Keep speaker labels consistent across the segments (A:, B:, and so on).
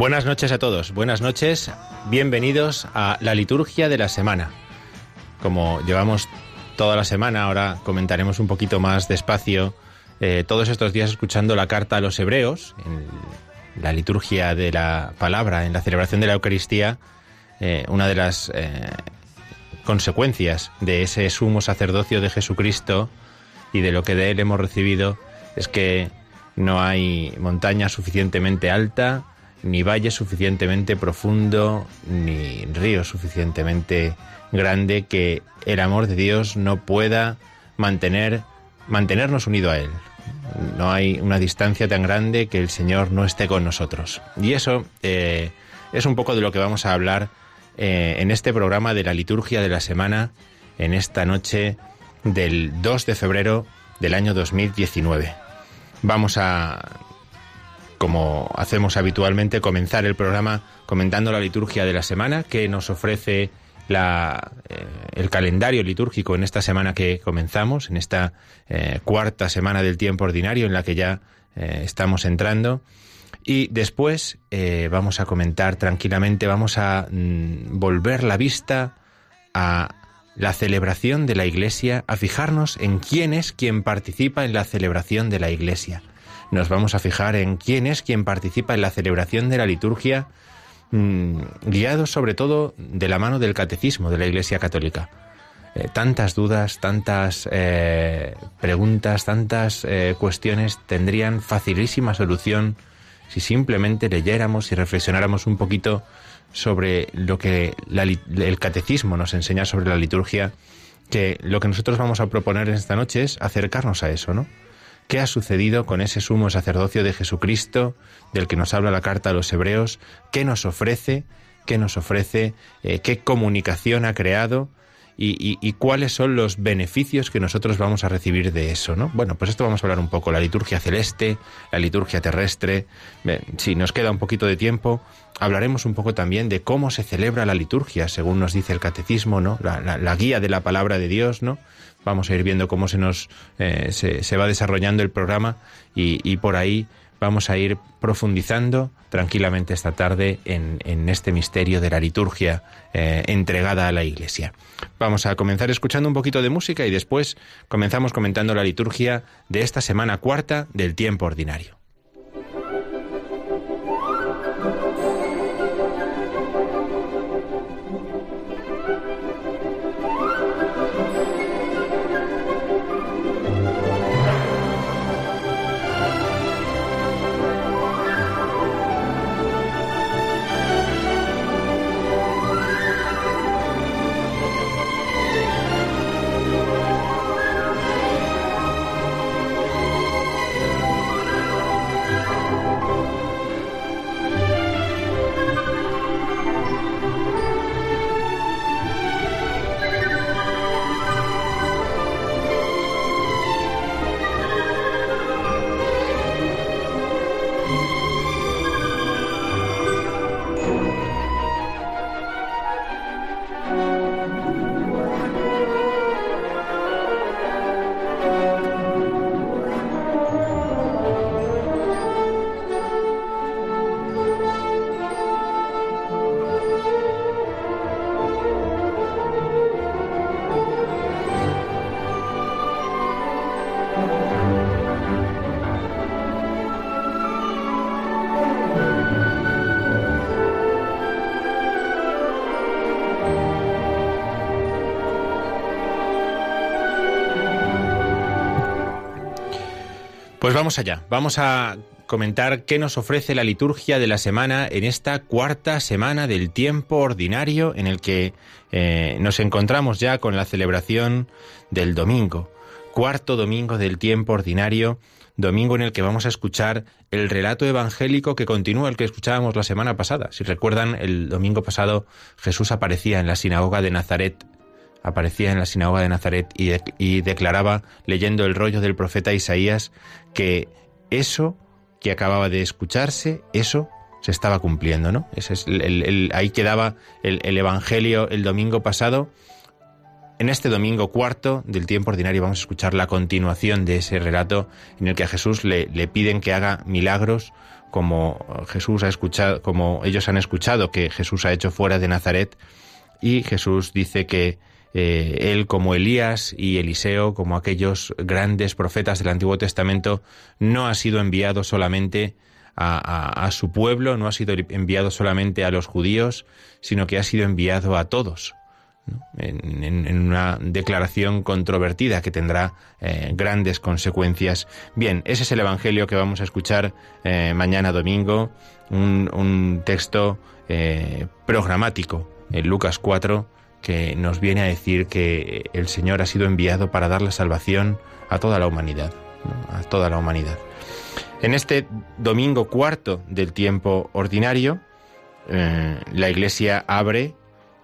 A: Buenas noches a todos, buenas noches, bienvenidos a la liturgia de la semana. Como llevamos toda la semana, ahora comentaremos un poquito más despacio eh, todos estos días escuchando la carta a los hebreos, en la liturgia de la palabra, en la celebración de la Eucaristía, eh, una de las eh, consecuencias de ese sumo sacerdocio de Jesucristo y de lo que de él hemos recibido es que no hay montaña suficientemente alta, ni valle suficientemente profundo, ni río suficientemente grande que el amor de Dios no pueda mantener, mantenernos unido a Él. No hay una distancia tan grande que el Señor no esté con nosotros. Y eso eh, es un poco de lo que vamos a hablar eh, en este programa de la liturgia de la semana, en esta noche del 2 de febrero del año 2019. Vamos a como hacemos habitualmente, comenzar el programa comentando la liturgia de la semana que nos ofrece la, eh, el calendario litúrgico en esta semana que comenzamos, en esta eh, cuarta semana del tiempo ordinario en la que ya eh, estamos entrando. Y después vamos a comentar tranquilamente, vamos a mm, volver la vista a la celebración de la Iglesia, a fijarnos en quién es quien participa en la celebración de la Iglesia nos vamos a fijar en quién es quien participa en la celebración de la liturgia, mm, guiados sobre todo de la mano del catecismo de la Iglesia Católica. Eh, tantas dudas, tantas eh, preguntas, tantas eh, cuestiones tendrían facilísima solución si simplemente leyéramos y reflexionáramos un poquito sobre lo que el catecismo nos enseña sobre la liturgia, que lo que nosotros vamos a proponer esta noche es acercarnos a eso, ¿no? ¿Qué ha sucedido con ese sumo sacerdocio de Jesucristo del que nos habla la carta a los hebreos? ¿Qué nos ofrece? ¿Qué nos ofrece? Eh, ¿Qué comunicación ha creado? Y, cuáles son los beneficios que nosotros vamos a recibir de eso, ¿no? Bueno, pues esto vamos a hablar un poco, la liturgia celeste, la liturgia terrestre. Si nos queda un poquito de tiempo, hablaremos un poco también de cómo se celebra la liturgia, según nos dice el catecismo, ¿no? la guía de la palabra de Dios, ¿no? Vamos a ir viendo cómo se nos eh, se, va desarrollando el programa y, por ahí vamos a ir profundizando tranquilamente esta tarde en, este misterio de la liturgia eh, entregada a la Iglesia. Vamos a comenzar escuchando un poquito de música y después comenzamos comentando la liturgia de esta semana cuarta del tiempo ordinario. Pues vamos allá, vamos a comentar qué nos ofrece la liturgia de la semana en esta cuarta semana del tiempo ordinario en el que eh, nos encontramos ya con la celebración del domingo, cuarto domingo del tiempo ordinario, domingo en el que vamos a escuchar el relato evangélico que continúa el que escuchábamos la semana pasada. Si recuerdan, el domingo pasado Jesús aparecía en la sinagoga de Nazaret aparecía en la sinagoga de Nazaret y, declaraba, leyendo el rollo del profeta Isaías, que eso que acababa de escucharse, eso se estaba cumpliendo, ¿no? Ahí quedaba el, Evangelio el domingo pasado. En este domingo cuarto del tiempo ordinario vamos a escuchar la continuación de ese relato en el que a Jesús le, le piden que haga milagros como Jesús ha escuchado, como ellos han escuchado que Jesús ha hecho fuera de Nazaret y Jesús dice que eh, él como Elías y Eliseo, como aquellos grandes profetas del Antiguo Testamento, no ha sido enviado solamente a, su pueblo, no ha sido enviado solamente a los judíos, sino que ha sido enviado a todos. En, una declaración controvertida que tendrá eh, grandes consecuencias. Bien, ese es el Evangelio que vamos a escuchar eh, mañana domingo, un, texto programático en Lucas 4, que nos viene a decir que el Señor ha sido enviado para dar la salvación a toda la humanidad, a toda la humanidad. En este domingo cuarto del tiempo ordinario, eh, la Iglesia abre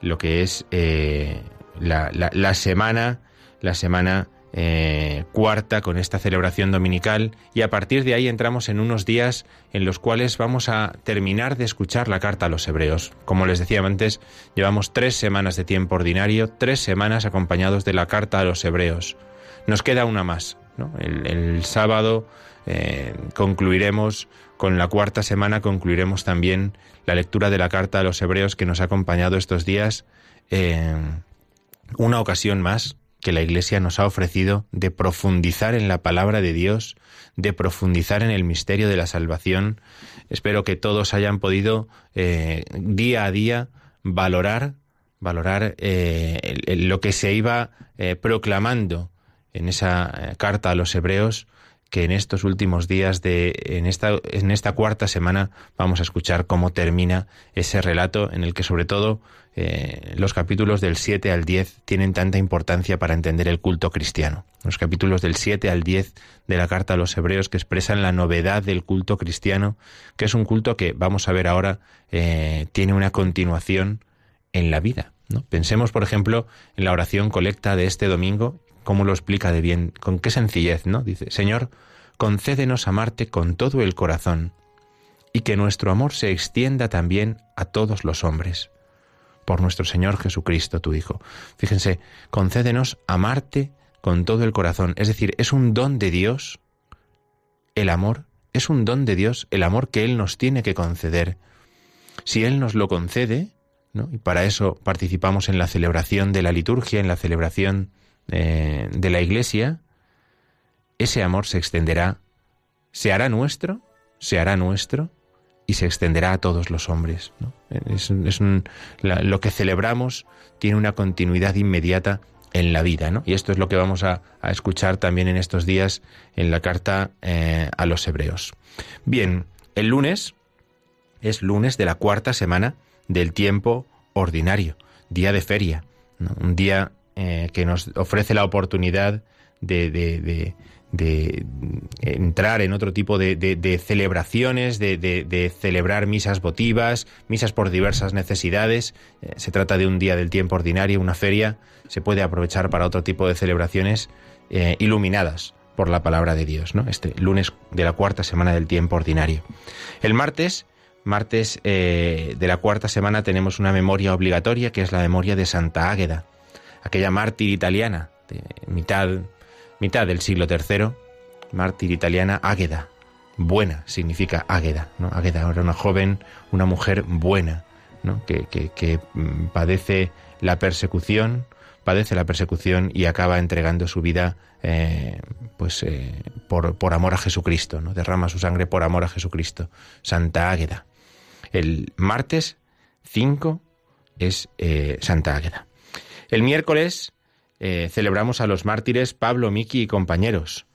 A: lo que es eh, la, la, semana, la semana eh, cuarta con esta celebración dominical y a partir de ahí entramos en unos días en los cuales vamos a terminar de escuchar la carta a los hebreos. Como les decía antes, llevamos tres semanas de tiempo ordinario, tres semanas acompañados de la carta a los hebreos. Nos queda una más. El, sábado eh, concluiremos con la cuarta semana, concluiremos también la lectura de la carta a los hebreos que nos ha acompañado estos días. Eh, una ocasión más que la Iglesia nos ha ofrecido de profundizar en la palabra de Dios, de profundizar en el misterio de la salvación. Espero que todos hayan podido eh, día a día valorar, valorar eh, lo que se iba eh, proclamando en esa carta a los hebreos que en estos últimos días de en esta en esta cuarta semana vamos a escuchar cómo termina ese relato en el que sobre todo eh, los capítulos del 7 al 10 tienen tanta importancia para entender el culto cristiano. Los capítulos del 7 al 10 de la carta a los hebreos que expresan la novedad del culto cristiano, que es un culto que vamos a ver ahora eh, tiene una continuación en la vida. ¿no? Pensemos, por ejemplo, en la oración colecta de este domingo cómo lo explica de bien, con qué sencillez, ¿no? Dice, Señor, concédenos amarte con todo el corazón y que nuestro amor se extienda también a todos los hombres. Por nuestro Señor Jesucristo, tu Hijo. Fíjense, concédenos amarte con todo el corazón. Es decir, es un don de Dios el amor, es un don de Dios el amor que Él nos tiene que conceder. Si Él nos lo concede, ¿no? y para eso participamos en la celebración de la liturgia, en la celebración eh, de la Iglesia, ese amor se extenderá, se hará nuestro, se hará nuestro y se extenderá a todos los hombres. Es, lo que celebramos tiene una continuidad inmediata en la vida, ¿no? Y esto es lo que vamos a, escuchar también en estos días en la carta eh, a los hebreos. Bien, el lunes es lunes de la cuarta semana del tiempo ordinario, día de feria, un día eh, que nos ofrece la oportunidad de, entrar en otro tipo de, celebraciones, de, celebrar misas votivas, misas por diversas necesidades. Eh, se trata de un día del tiempo ordinario, una feria. Se puede aprovechar para otro tipo de celebraciones eh, iluminadas por la palabra de Dios, ¿no? Este lunes de la cuarta semana del tiempo ordinario. El martes, martes de la cuarta semana, tenemos una memoria obligatoria que es la memoria de Santa Águeda aquella mártir italiana de mitad, mitad del siglo III, mártir italiana Águeda. Buena significa Águeda, ¿no? Águeda era una joven, una mujer buena, ¿no? que, que, mm, padece la persecución, padece la persecución y acaba entregando su vida eh, pues eh, por, por, amor a Jesucristo, ¿no? derrama su sangre por amor a Jesucristo. Santa Águeda. El martes 5 es eh, Santa Águeda. El miércoles eh, celebramos a los mártires Pablo, Miki y compañeros.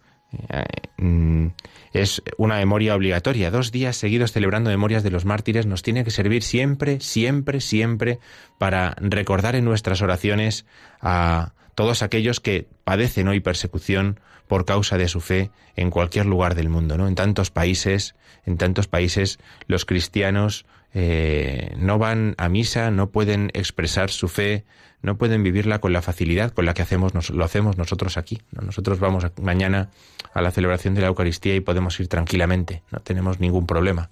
A: Eh, mm, es una memoria obligatoria. Dos días seguidos celebrando memorias de los mártires nos tiene que servir siempre, siempre, siempre para recordar en nuestras oraciones a todos aquellos que padecen hoy persecución por causa de su fe en cualquier lugar del mundo, ¿no? En tantos países, en tantos países los cristianos eh, no van a misa, no pueden expresar su fe, no pueden vivirla con la facilidad con la que hacemos, lo hacemos nosotros aquí. Nosotros vamos mañana a la celebración de la Eucaristía y podemos ir tranquilamente, no tenemos ningún problema.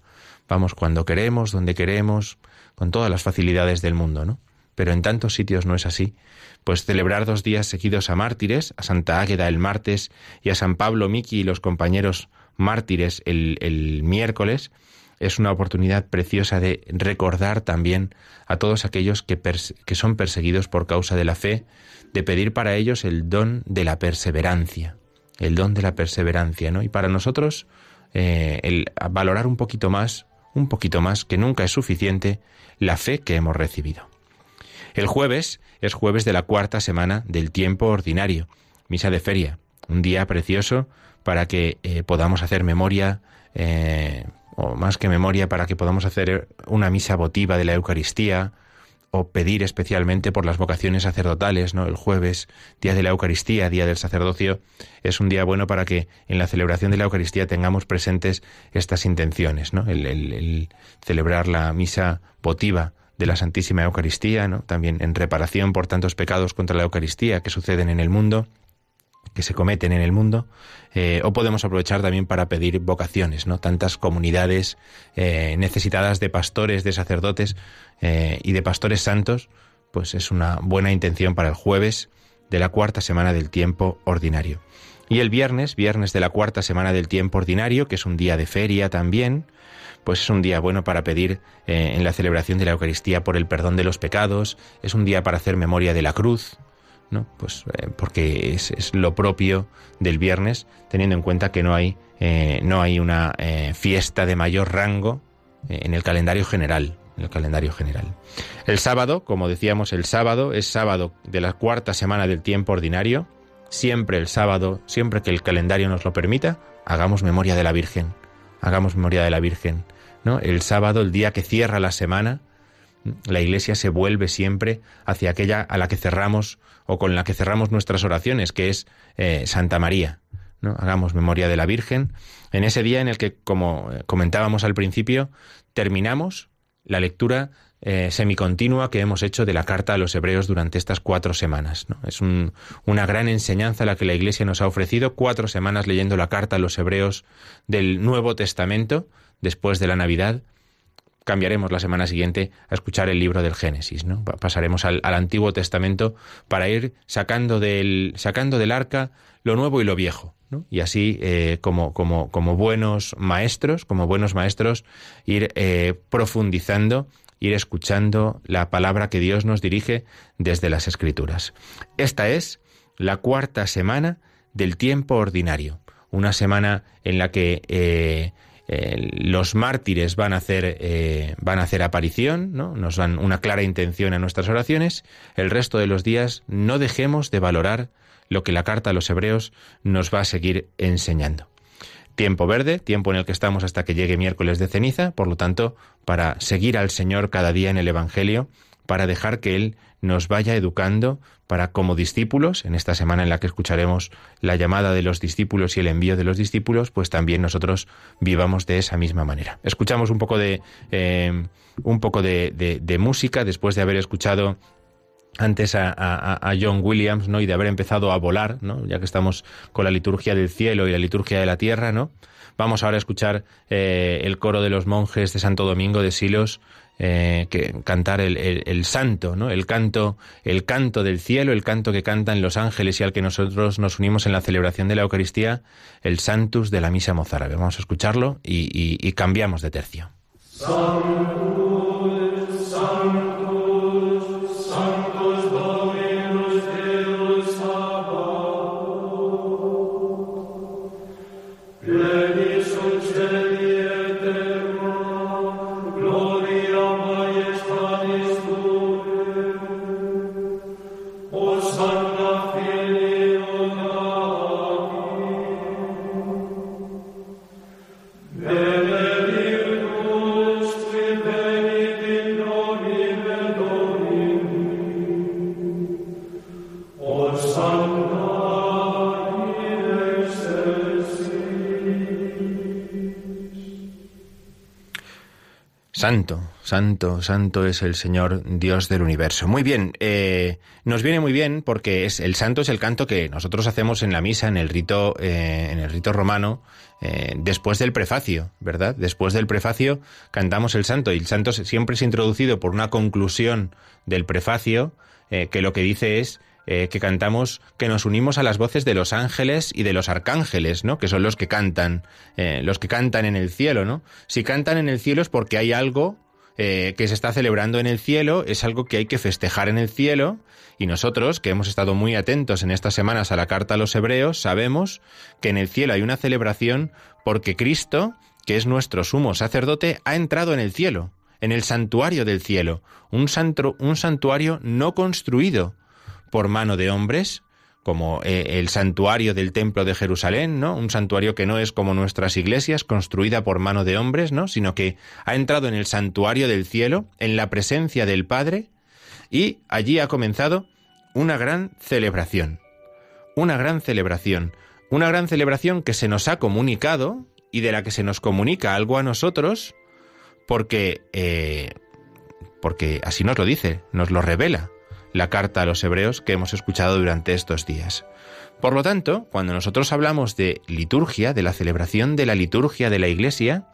A: Vamos cuando queremos, donde queremos, con todas las facilidades del mundo, ¿no? Pero en tantos sitios no es así. Pues celebrar dos días seguidos a mártires, a Santa Águeda el martes y a San Pablo Miki y los compañeros mártires el, el miércoles, es una oportunidad preciosa de recordar también a todos aquellos que, que, son perseguidos por causa de la fe, de pedir para ellos el don de la perseverancia, el don de la perseverancia, ¿no? Y para nosotros eh, el valorar un poquito más, un poquito más, que nunca es suficiente, la fe que hemos recibido. El jueves es jueves de la cuarta semana del tiempo ordinario, misa de feria, un día precioso para que eh, podamos hacer memoria eh, o más que memoria para que podamos hacer una misa votiva de la Eucaristía o pedir especialmente por las vocaciones sacerdotales, ¿no? El jueves, día de la Eucaristía, día del sacerdocio, es un día bueno para que en la celebración de la Eucaristía tengamos presentes estas intenciones, ¿no? El, el celebrar la misa votiva de la Santísima Eucaristía, ¿no? También en reparación por tantos pecados contra la Eucaristía que suceden en el mundo que se cometen en el mundo, eh, o podemos aprovechar también para pedir vocaciones, ¿no? Tantas comunidades eh, necesitadas de pastores, de sacerdotes eh, y de pastores santos, pues es una buena intención para el jueves de la cuarta semana del tiempo ordinario. Y el viernes, viernes de la cuarta semana del tiempo ordinario, que es un día de feria también, pues es un día bueno para pedir en la celebración de la Eucaristía por el perdón de los pecados, es un día para hacer memoria de la cruz, ¿no? Pues eh, porque es, lo propio del viernes, teniendo en cuenta que no hay, eh, no hay una eh, fiesta de mayor rango en el calendario general. En el calendario general. El sábado, como decíamos, el sábado es sábado de la cuarta semana del tiempo ordinario. Siempre el sábado, siempre que el calendario nos lo permita, hagamos memoria de la Virgen. Hagamos memoria de la Virgen. ¿no? El sábado, el día que cierra la semana, la Iglesia se vuelve siempre hacia aquella a la que cerramos o con la que cerramos nuestras oraciones, que es eh, Santa María. ¿no? Hagamos memoria de la Virgen en ese día en el que, como eh, comentábamos al principio, terminamos la lectura eh, semicontinua que hemos hecho de la carta a los hebreos durante estas cuatro semanas. Es una gran enseñanza la que la Iglesia nos ha ofrecido, cuatro semanas leyendo la carta a los hebreos del Nuevo Testamento, después de la Navidad, cambiaremos la semana siguiente a escuchar el libro del Génesis, ¿no? Pasaremos al, Antiguo Testamento para ir sacando del, sacando del arca lo nuevo y lo viejo. Y así, eh, como, como, como, buenos maestros, como buenos maestros, ir eh, profundizando, ir escuchando la palabra que Dios nos dirige desde las Escrituras. Esta es la cuarta semana del tiempo ordinario, una semana en la que eh, eh, los mártires van a hacer eh, van a hacer aparición, ¿no? Nos dan una clara intención a nuestras oraciones. El resto de los días no dejemos de valorar lo que la carta a los hebreos nos va a seguir enseñando. Tiempo verde, tiempo en el que estamos hasta que llegue miércoles de ceniza, por lo tanto, para seguir al Señor cada día en el Evangelio, para dejar que Él nos vaya educando para como discípulos, en esta semana en la que escucharemos la llamada de los discípulos y el envío de los discípulos, pues también nosotros vivamos de esa misma manera. Escuchamos un poco de eh, un poco de, música después de haber escuchado antes a, John Williams, ¿no? Y de haber empezado a volar, ¿no? Ya que estamos con la liturgia del cielo y la liturgia de la tierra, ¿no? Vamos ahora a escuchar eh, el coro de los monjes de Santo Domingo de Silos, eh, que cantar el, el, santo, ¿no? El canto, el canto del cielo, el canto que cantan los ángeles y al que nosotros nos unimos en la celebración de la Eucaristía, el Santus de la Misa Mozárabe. Vamos a escucharlo y, y cambiamos de tercio. Santo, santo, santo es el Señor Dios del universo. Muy bien, eh, nos viene muy bien porque es el santo es el canto que nosotros hacemos en la misa, en el rito, eh, en el rito romano, eh, después del prefacio, ¿verdad? Después del prefacio cantamos el santo y el santo siempre es introducido por una conclusión del prefacio que lo que dice es que cantamos, que nos unimos a las voces de los ángeles y de los arcángeles, ¿no? Que son los que cantan, los que cantan en el cielo, ¿no? Si cantan en el cielo es porque hay algo eh, que se está celebrando en el cielo, es algo que hay que festejar en el cielo, y nosotros, que hemos estado muy atentos en estas semanas a la carta a los hebreos, sabemos que en el cielo hay una celebración porque Cristo, que es nuestro sumo sacerdote, ha entrado en el cielo, en el santuario del cielo, un, un santuario no construido por mano de hombres, como eh, el santuario del templo de Jerusalén, ¿no? Un santuario que no es como nuestras iglesias, construida por mano de hombres, ¿no? Sino que ha entrado en el santuario del cielo, en la presencia del Padre, y allí ha comenzado una gran celebración. Una gran celebración. Una gran celebración que se nos ha comunicado y de la que se nos comunica algo a nosotros, porque, eh, porque así nos lo dice, nos lo revela la carta a los hebreos que hemos escuchado durante estos días. Por lo tanto, cuando nosotros hablamos de liturgia, de la celebración de la liturgia de la Iglesia,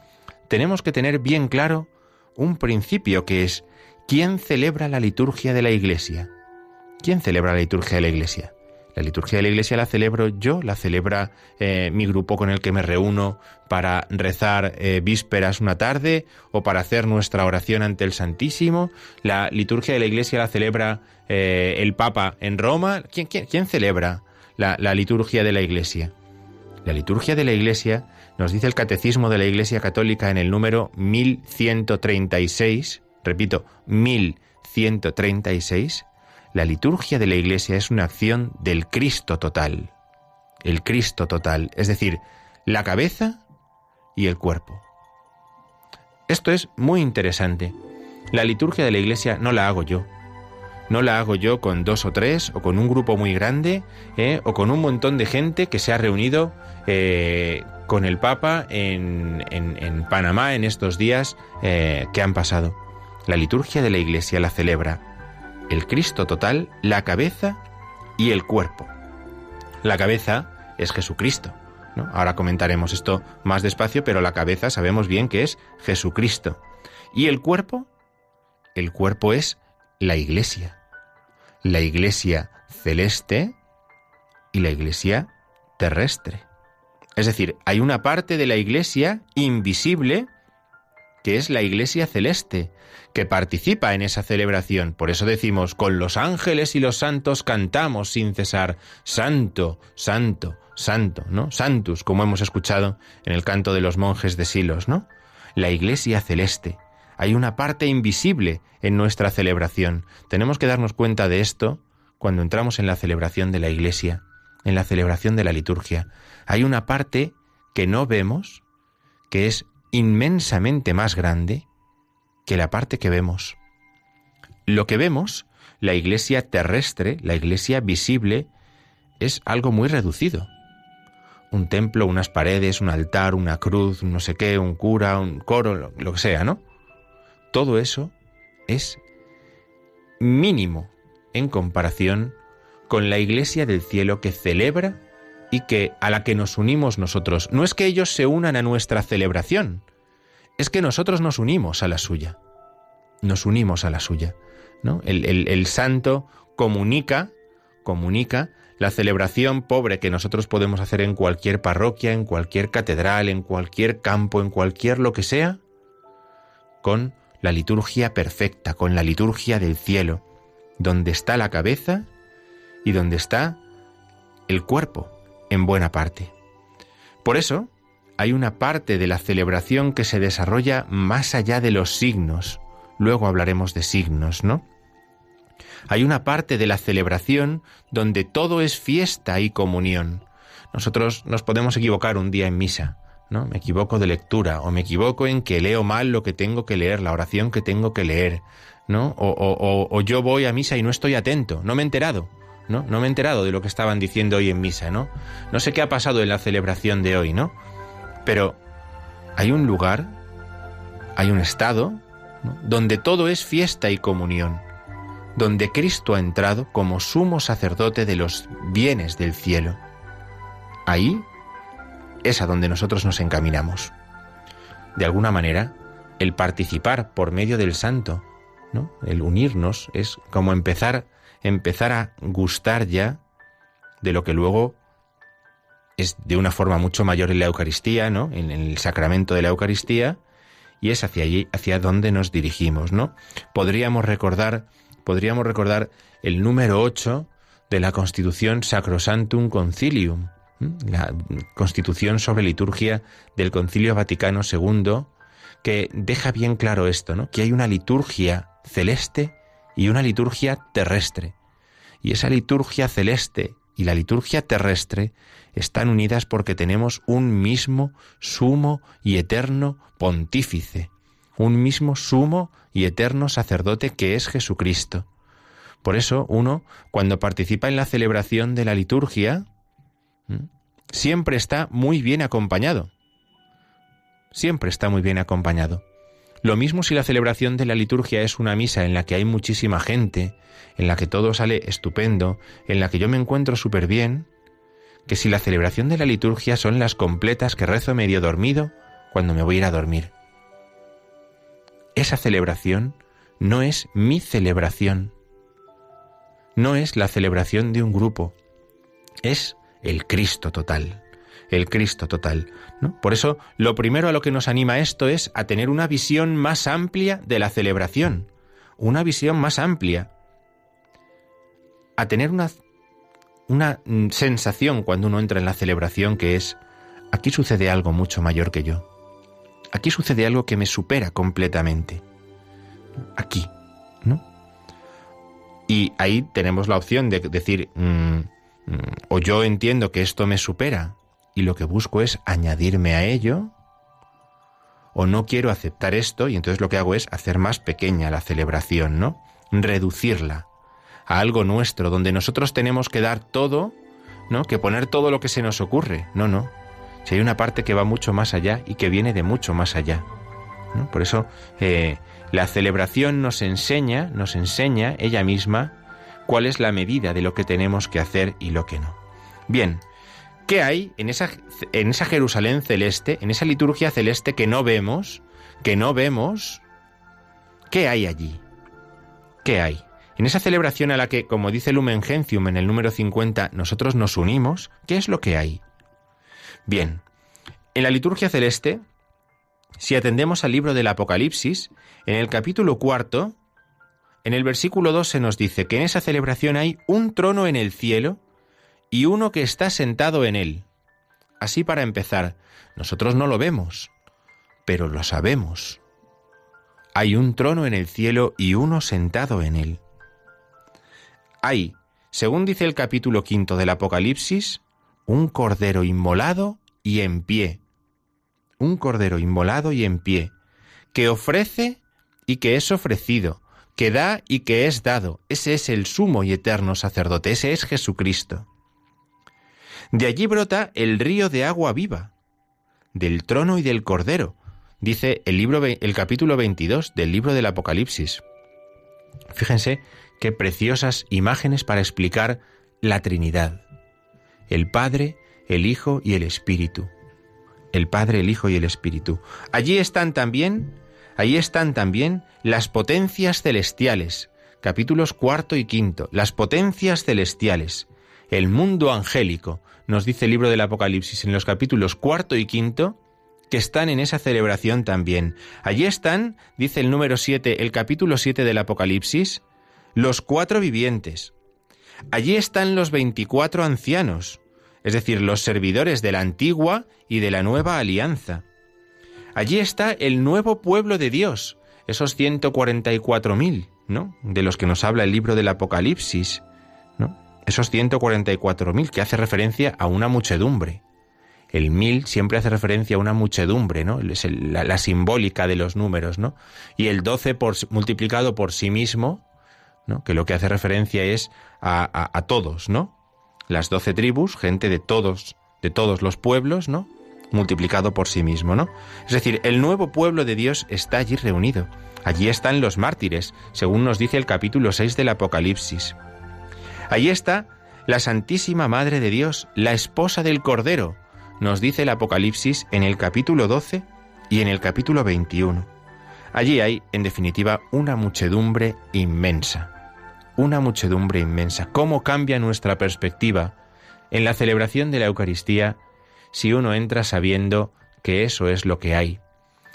A: tenemos que tener bien claro un principio que es ¿quién celebra la liturgia de la Iglesia? ¿Quién celebra la liturgia de la Iglesia? La liturgia de la iglesia la celebro yo, la celebra eh, mi grupo con el que me reúno para rezar eh, vísperas una tarde o para hacer nuestra oración ante el Santísimo. La liturgia de la iglesia la celebra eh, el Papa en Roma. ¿Quién, celebra la, la liturgia de la iglesia? La liturgia de la iglesia nos dice el Catecismo de la Iglesia Católica en el número 1136, repito, 1136, la liturgia de la Iglesia es una acción del Cristo total. El Cristo total, es decir, la cabeza y el cuerpo. Esto es muy interesante. La liturgia de la Iglesia no la hago yo. No la hago yo con dos o tres, o con un grupo muy grande, eh, o con un montón de gente que se ha reunido eh, con el Papa en, Panamá en estos días eh, que han pasado. La liturgia de la Iglesia la celebra el Cristo total, la cabeza y el cuerpo. La cabeza es Jesucristo. ¿no? Ahora comentaremos esto más despacio, pero la cabeza sabemos bien que es Jesucristo. ¿Y el cuerpo? El cuerpo es la iglesia. La iglesia celeste y la iglesia terrestre. Es decir, hay una parte de la iglesia invisible que es la iglesia celeste, que participa en esa celebración. Por eso decimos, con los ángeles y los santos cantamos sin cesar, Santo, Santo, Santo, ¿no? Santus, como hemos escuchado en el canto de los monjes de Silos, ¿no? La iglesia celeste. Hay una parte invisible en nuestra celebración. Tenemos que darnos cuenta de esto cuando entramos en la celebración de la iglesia, en la celebración de la liturgia. Hay una parte que no vemos, que es inmensamente más grande que la parte que vemos. Lo que vemos, la iglesia terrestre, la iglesia visible, es algo muy reducido. Un templo, unas paredes, un altar, una cruz, no sé qué, un cura, un coro, lo, que sea, ¿no? Todo eso es mínimo en comparación con la iglesia del cielo que celebra y que a la que nos unimos nosotros. No es que ellos se unan a nuestra celebración, es que nosotros nos unimos a la suya. Nos unimos a la suya. ¿no? El, el santo comunica, comunica la celebración pobre que nosotros podemos hacer en cualquier parroquia, en cualquier catedral, en cualquier campo, en cualquier lo que sea, con la liturgia perfecta, con la liturgia del cielo, donde está la cabeza y donde está el cuerpo, en buena parte. Por eso, hay una parte de la celebración que se desarrolla más allá de los signos. Luego hablaremos de signos, ¿no? Hay una parte de la celebración donde todo es fiesta y comunión. Nosotros nos podemos equivocar un día en misa, ¿no? Me equivoco de lectura o me equivoco en que leo mal lo que tengo que leer, la oración que tengo que leer, ¿no? O, yo voy a misa y no estoy atento, no me he enterado. ¿No? No me he enterado de lo que estaban diciendo hoy en misa, ¿no? No sé qué ha pasado en la celebración de hoy, ¿no? Pero hay un lugar, hay un estado donde todo es fiesta y comunión, donde Cristo ha entrado como sumo sacerdote de los bienes del cielo. Ahí es a donde nosotros nos encaminamos. De alguna manera, el participar por medio del santo, ¿no? el unirnos, es como empezar, empezar a gustar ya de lo que luego es de una forma mucho mayor en la Eucaristía, ¿no? En el sacramento de la Eucaristía, y es hacia allí, hacia donde nos dirigimos, ¿no? Podríamos recordar, podríamos recordar el número 8 de la Constitución Sacrosantum Concilium, la Constitución sobre liturgia del Concilio Vaticano II, que deja bien claro esto, ¿no? Que hay una liturgia celeste y una liturgia terrestre. Y esa liturgia celeste y la liturgia terrestre están unidas porque tenemos un mismo sumo y eterno pontífice, un mismo sumo y eterno sacerdote que es Jesucristo. Por eso uno, cuando participa en la celebración de la liturgia, siempre está muy bien acompañado. Siempre está muy bien acompañado. Lo mismo si la celebración de la liturgia es una misa en la que hay muchísima gente, en la que todo sale estupendo, en la que yo me encuentro súper bien, que si la celebración de la liturgia son las completas que rezo medio dormido cuando me voy a ir a dormir. Esa celebración no es mi celebración, no es la celebración de un grupo, es el Cristo total el Cristo total. ¿no? Por eso, lo primero a lo que nos anima esto es a tener una visión más amplia de la celebración, una visión más amplia, a tener una, una mm, sensación cuando uno entra en la celebración que es, aquí sucede algo mucho mayor que yo, aquí sucede algo que me supera completamente, aquí, ¿no? Y ahí tenemos la opción de decir, mm, mm, o yo entiendo que esto me supera, y lo que busco es añadirme a ello, o no quiero aceptar esto y entonces lo que hago es hacer más pequeña la celebración, ¿no? Reducirla a algo nuestro, donde nosotros tenemos que dar todo, ¿no? Que poner todo lo que se nos ocurre. No, no. Si hay una parte que va mucho más allá y que viene de mucho más allá. Por eso eh, la celebración nos enseña, nos enseña ella misma cuál es la medida de lo que tenemos que hacer y lo que no. Bien, ¿Qué hay en esa, en esa Jerusalén celeste, en esa liturgia celeste que no vemos, que no vemos? ¿Qué hay allí? ¿Qué hay? En esa celebración a la que, como dice Lumen Gentium en el número 50, nosotros nos unimos, ¿qué es lo que hay? Bien, en la liturgia celeste, si atendemos al libro del Apocalipsis, en el capítulo cuarto, en el versículo 2 se nos dice que en esa celebración hay un trono en el cielo y uno que está sentado en él. Así para empezar, nosotros no lo vemos, pero lo sabemos. Hay un trono en el cielo y uno sentado en él. Hay, según dice el capítulo quinto del Apocalipsis, un cordero inmolado y en pie. Un cordero inmolado y en pie, que ofrece y que es ofrecido, que da y que es dado. Ese es el sumo y eterno sacerdote, ese es Jesucristo. De allí brota el río de agua viva, del trono y del cordero, dice el, libro, el capítulo 22 del libro del Apocalipsis. Fíjense qué preciosas imágenes para explicar la Trinidad. El Padre, el Hijo y el Espíritu. El Padre, el Hijo y el Espíritu. Allí están también, allí están también las potencias celestiales, capítulos cuarto y quinto, las potencias celestiales, el mundo angélico, nos dice el libro del Apocalipsis en los capítulos cuarto y quinto, que están en esa celebración también. Allí están, dice el número 7, el capítulo 7 del Apocalipsis, los cuatro vivientes. Allí están los veinticuatro ancianos, es decir, los servidores de la antigua y de la nueva alianza. Allí está el nuevo pueblo de Dios, esos 144.000, ¿no? De los que nos habla el libro del Apocalipsis esos 144.000 que hace referencia a una muchedumbre. El mil siempre hace referencia a una muchedumbre, ¿no? Es la, simbólica de los números, ¿no? Y el 12 por, multiplicado por sí mismo, ¿no? Que lo que hace referencia es a, todos, ¿no? Las 12 tribus, gente de todos, de todos los pueblos, ¿no? Multiplicado por sí mismo, ¿no? Es decir, el nuevo pueblo de Dios está allí reunido. Allí están los mártires, según nos dice el capítulo 6 del Apocalipsis. Allí está la Santísima Madre de Dios, la esposa del Cordero, nos dice el Apocalipsis en el capítulo 12 y en el capítulo 21. Allí hay, en definitiva, una muchedumbre inmensa. Una muchedumbre inmensa. ¿Cómo cambia nuestra perspectiva en la celebración de la Eucaristía si uno entra sabiendo que eso es lo que hay?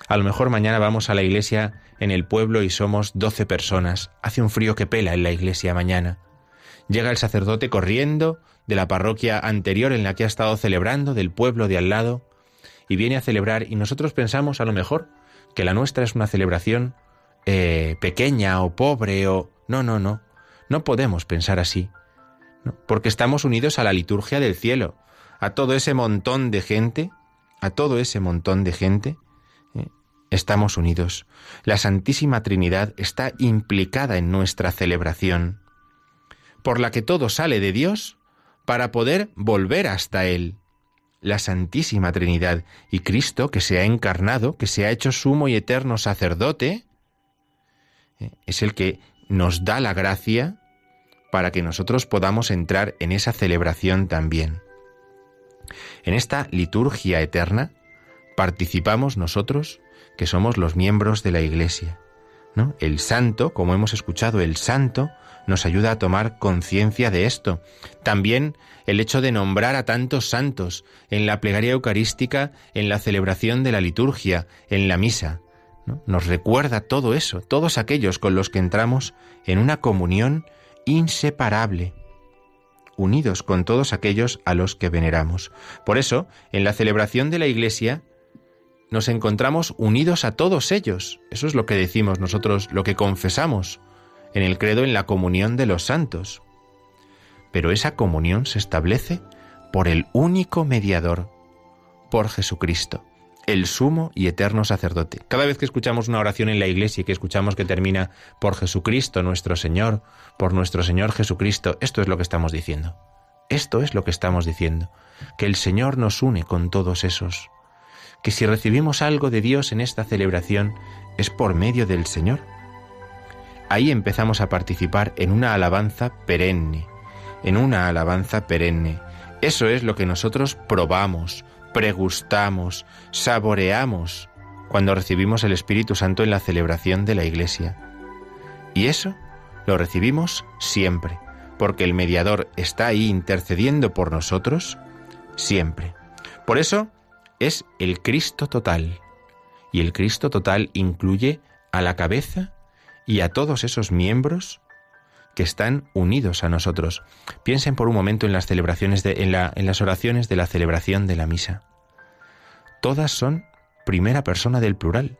A: A lo mejor mañana vamos a la iglesia en el pueblo y somos 12 personas. Hace un frío que pela en la iglesia mañana. Llega el sacerdote corriendo de la parroquia anterior en la que ha estado celebrando, del pueblo de al lado, y viene a celebrar y nosotros pensamos a lo mejor que la nuestra es una celebración eh, pequeña o pobre o... No, no, no. No podemos pensar así. Porque estamos unidos a la liturgia del cielo, a todo ese montón de gente, a todo ese montón de gente, ¿eh? estamos unidos. La Santísima Trinidad está implicada en nuestra celebración por la que todo sale de Dios para poder volver hasta Él. La Santísima Trinidad y Cristo que se ha encarnado, que se ha hecho sumo y eterno sacerdote, eh, es el que nos da la gracia para que nosotros podamos entrar en esa celebración también. En esta liturgia eterna participamos nosotros que somos los miembros de la Iglesia. ¿no? El santo, como hemos escuchado, el santo nos ayuda a tomar conciencia de esto. También el hecho de nombrar a tantos santos en la plegaria eucarística, en la celebración de la liturgia, en la misa. Nos recuerda todo eso, todos aquellos con los que entramos en una comunión inseparable unidos con todos aquellos a los que veneramos. Por eso, en la celebración de la Iglesia, nos encontramos unidos a todos ellos. Eso es lo que decimos nosotros, lo que confesamos en el credo en la comunión de los santos. Pero esa comunión se establece por el único mediador, por Jesucristo, el sumo y eterno sacerdote. Cada vez que escuchamos una oración en la iglesia y que escuchamos que termina por Jesucristo nuestro Señor, por nuestro Señor Jesucristo, esto es lo que estamos diciendo. Esto es lo que estamos diciendo, que el Señor nos une con todos esos, que si recibimos algo de Dios en esta celebración es por medio del Señor ahí empezamos a participar en una alabanza perenne, en una alabanza perenne. Eso es lo que nosotros probamos, pregustamos, saboreamos cuando recibimos el Espíritu Santo en la celebración de la Iglesia. Y eso lo recibimos siempre, porque el mediador está ahí intercediendo por nosotros siempre. Por eso es el Cristo total. Y el Cristo total incluye a la cabeza y a todos esos miembros que están unidos a nosotros. Piensen por un momento en las celebraciones de, en, la, en las oraciones de la celebración de la misa. Todas son primera persona del plural,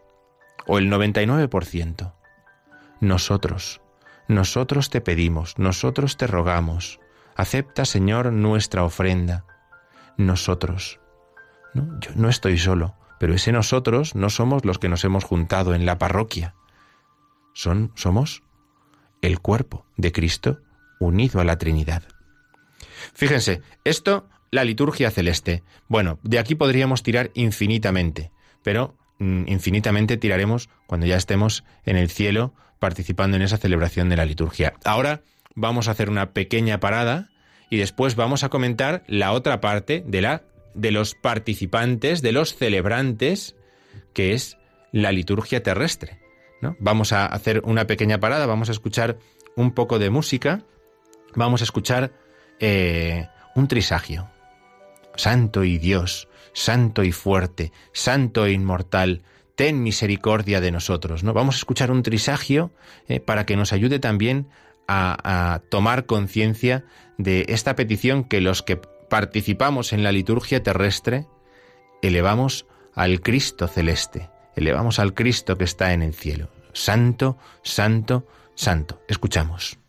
A: o el 99%. Nosotros, nosotros te pedimos, nosotros te rogamos, acepta Señor nuestra ofrenda. Nosotros. ¿No? Yo no estoy solo, pero ese nosotros no somos los que nos hemos juntado en la parroquia son, somos el cuerpo de Cristo unido a la Trinidad. Fíjense, esto la liturgia celeste. Bueno, de aquí podríamos tirar infinitamente, pero mm, infinitamente tiraremos cuando ya estemos en el cielo participando en esa celebración de la liturgia. Ahora vamos a hacer una pequeña parada y después vamos a comentar la otra parte de la de los participantes, de los celebrantes, que es la liturgia terrestre. Vamos a hacer una pequeña parada, vamos a escuchar un poco de música, vamos a escuchar eh, un trisagio. Santo y Dios, santo y fuerte, santo e inmortal, ten misericordia de nosotros. ¿no? Vamos a escuchar un trisagio eh, para que nos ayude también a tomar conciencia de esta petición que los que participamos en la liturgia terrestre elevamos al Cristo celeste elevamos al Cristo que está en el cielo. Santo, santo, santo. Escuchamos.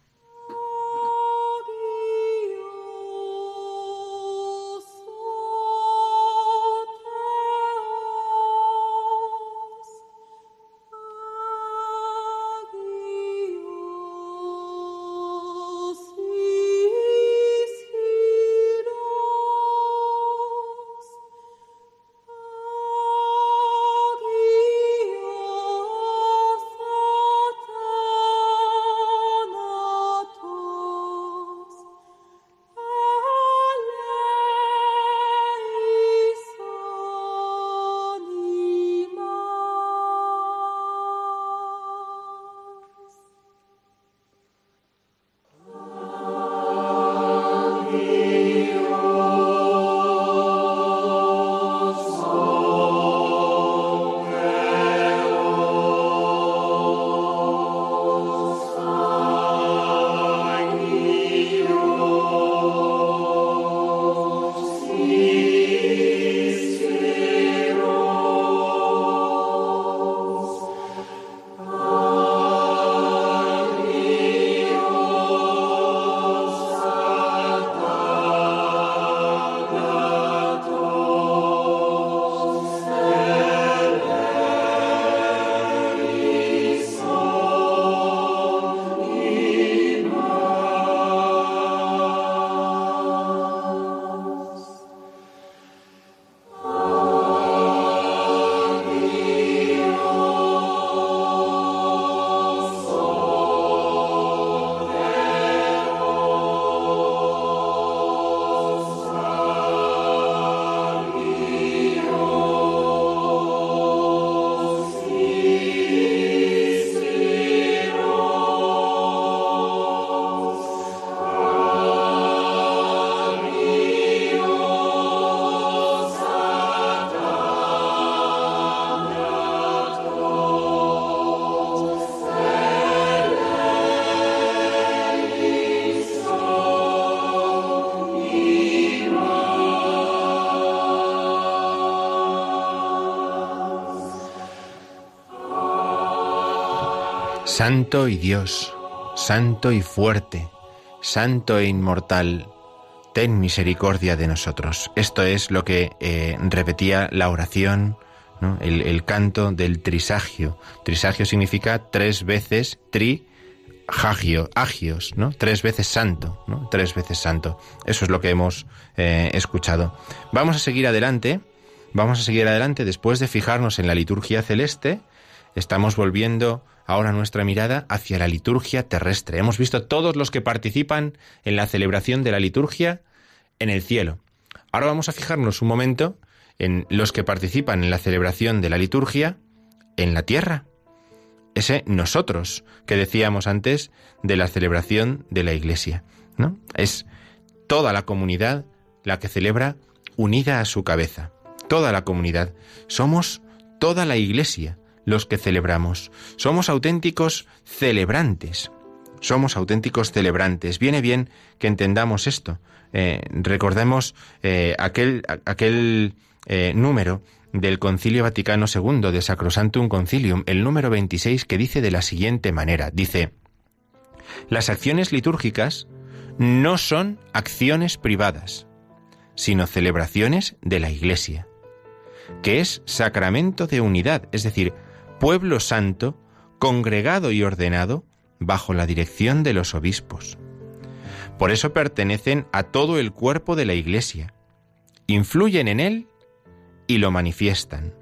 A: Santo y Dios, santo y fuerte, santo e inmortal, ten misericordia de nosotros. Esto es lo que eh, repetía la oración, el, canto del trisagio. Trisagio significa tres veces tri, agios, ¿no? Tres veces santo, ¿no? Tres veces santo. Eso es lo que hemos eh, escuchado. Vamos a seguir adelante. Vamos a seguir adelante después de fijarnos en la liturgia celeste. Estamos volviendo ahora nuestra mirada hacia la liturgia terrestre. Hemos visto todos los que participan en la celebración de la liturgia en el cielo. Ahora vamos a fijarnos un momento en los que participan en la celebración de la liturgia en la tierra. Ese nosotros que decíamos antes de la celebración de la iglesia, ¿no? Es toda la comunidad la que celebra unida a su cabeza. Toda la comunidad. Somos toda la iglesia los que celebramos. Somos auténticos celebrantes. Somos auténticos celebrantes. Viene bien que entendamos esto. Eh, recordemos eh, aquel, aquel eh, número del Concilio Vaticano II de Sacrosantum Concilium, el número 26, que dice de la siguiente manera, dice, las acciones litúrgicas no son acciones privadas, sino celebraciones de la Iglesia, que es sacramento de unidad, es decir, pueblo santo, congregado y ordenado bajo la dirección de los obispos. Por eso pertenecen a todo el cuerpo de la Iglesia, influyen en él y lo manifiestan.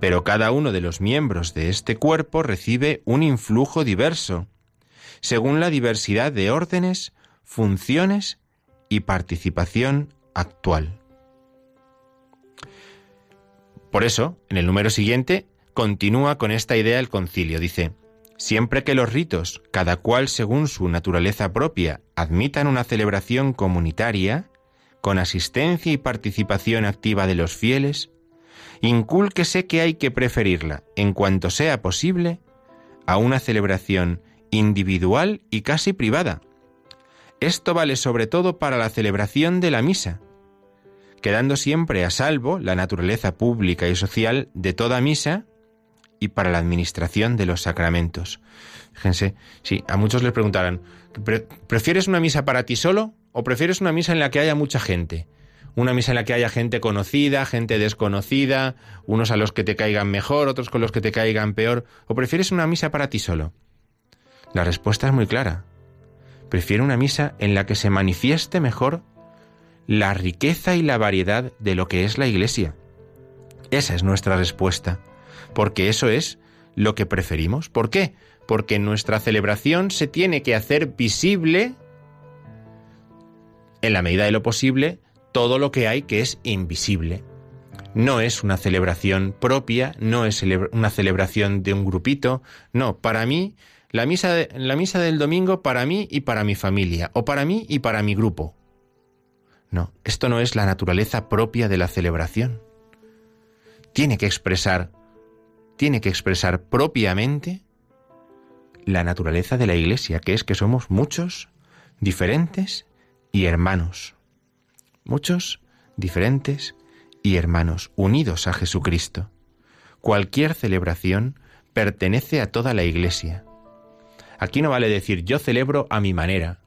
A: Pero cada uno de los miembros de este cuerpo recibe un influjo diverso, según la diversidad de órdenes, funciones y participación actual. Por eso, en el número siguiente, continúa con esta idea el concilio. Dice, siempre que los ritos, cada cual según su naturaleza propia, admitan una celebración comunitaria, con asistencia y participación activa de los fieles, incúlquese que hay que preferirla, en cuanto sea posible, a una celebración individual y casi privada. Esto vale sobre todo para la celebración de la misa, quedando siempre a salvo la naturaleza pública y social de toda misa y para la administración de los sacramentos. Fíjense, si a muchos les preguntarán, ¿prefieres una misa para ti solo ¿O prefieres una misa en la que haya mucha gente? Una misa en la que haya gente conocida, gente desconocida, unos a los que te caigan mejor, otros con los que te caigan peor. ¿O prefieres una misa para ti solo? La respuesta es muy clara. Prefiero una misa en la que se manifieste mejor la riqueza y la variedad de lo que es la Iglesia. Esa es nuestra respuesta, porque eso es lo que preferimos. ¿Por qué? Porque en nuestra celebración se tiene que hacer visible en la medida de lo posible, todo lo que hay que es invisible. No es una celebración propia, no es una celebración de un grupito, no, para mí, la misa, la misa del domingo para mí y para mi familia, o para mí y para mi grupo. No, esto no es la naturaleza propia de la celebración. Tiene que expresar, tiene que expresar propiamente la naturaleza de la Iglesia, que es que somos muchos, diferentes y hermanos, muchos diferentes y hermanos, unidos a Jesucristo. Cualquier celebración pertenece a toda la Iglesia. Aquí no vale decir yo celebro a mi manera.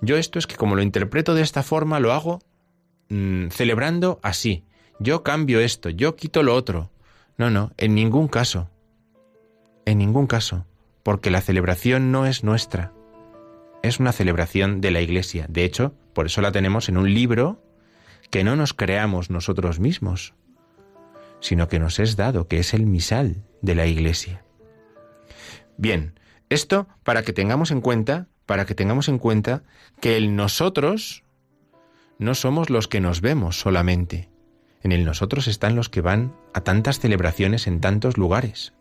A: Yo esto es que como lo interpreto de esta forma lo hago mm, celebrando así. Yo cambio esto, yo quito lo otro. No, no, en ningún caso. En ningún caso, porque la celebración no es nuestra es una celebración de la Iglesia. De hecho, por eso la tenemos en un libro que no nos creamos nosotros mismos, sino que nos es dado, que es el misal de la Iglesia. Bien, esto para que tengamos en cuenta, para que tengamos en cuenta que el nosotros no somos los que nos vemos solamente. En el nosotros están los que van a tantas celebraciones en tantos lugares.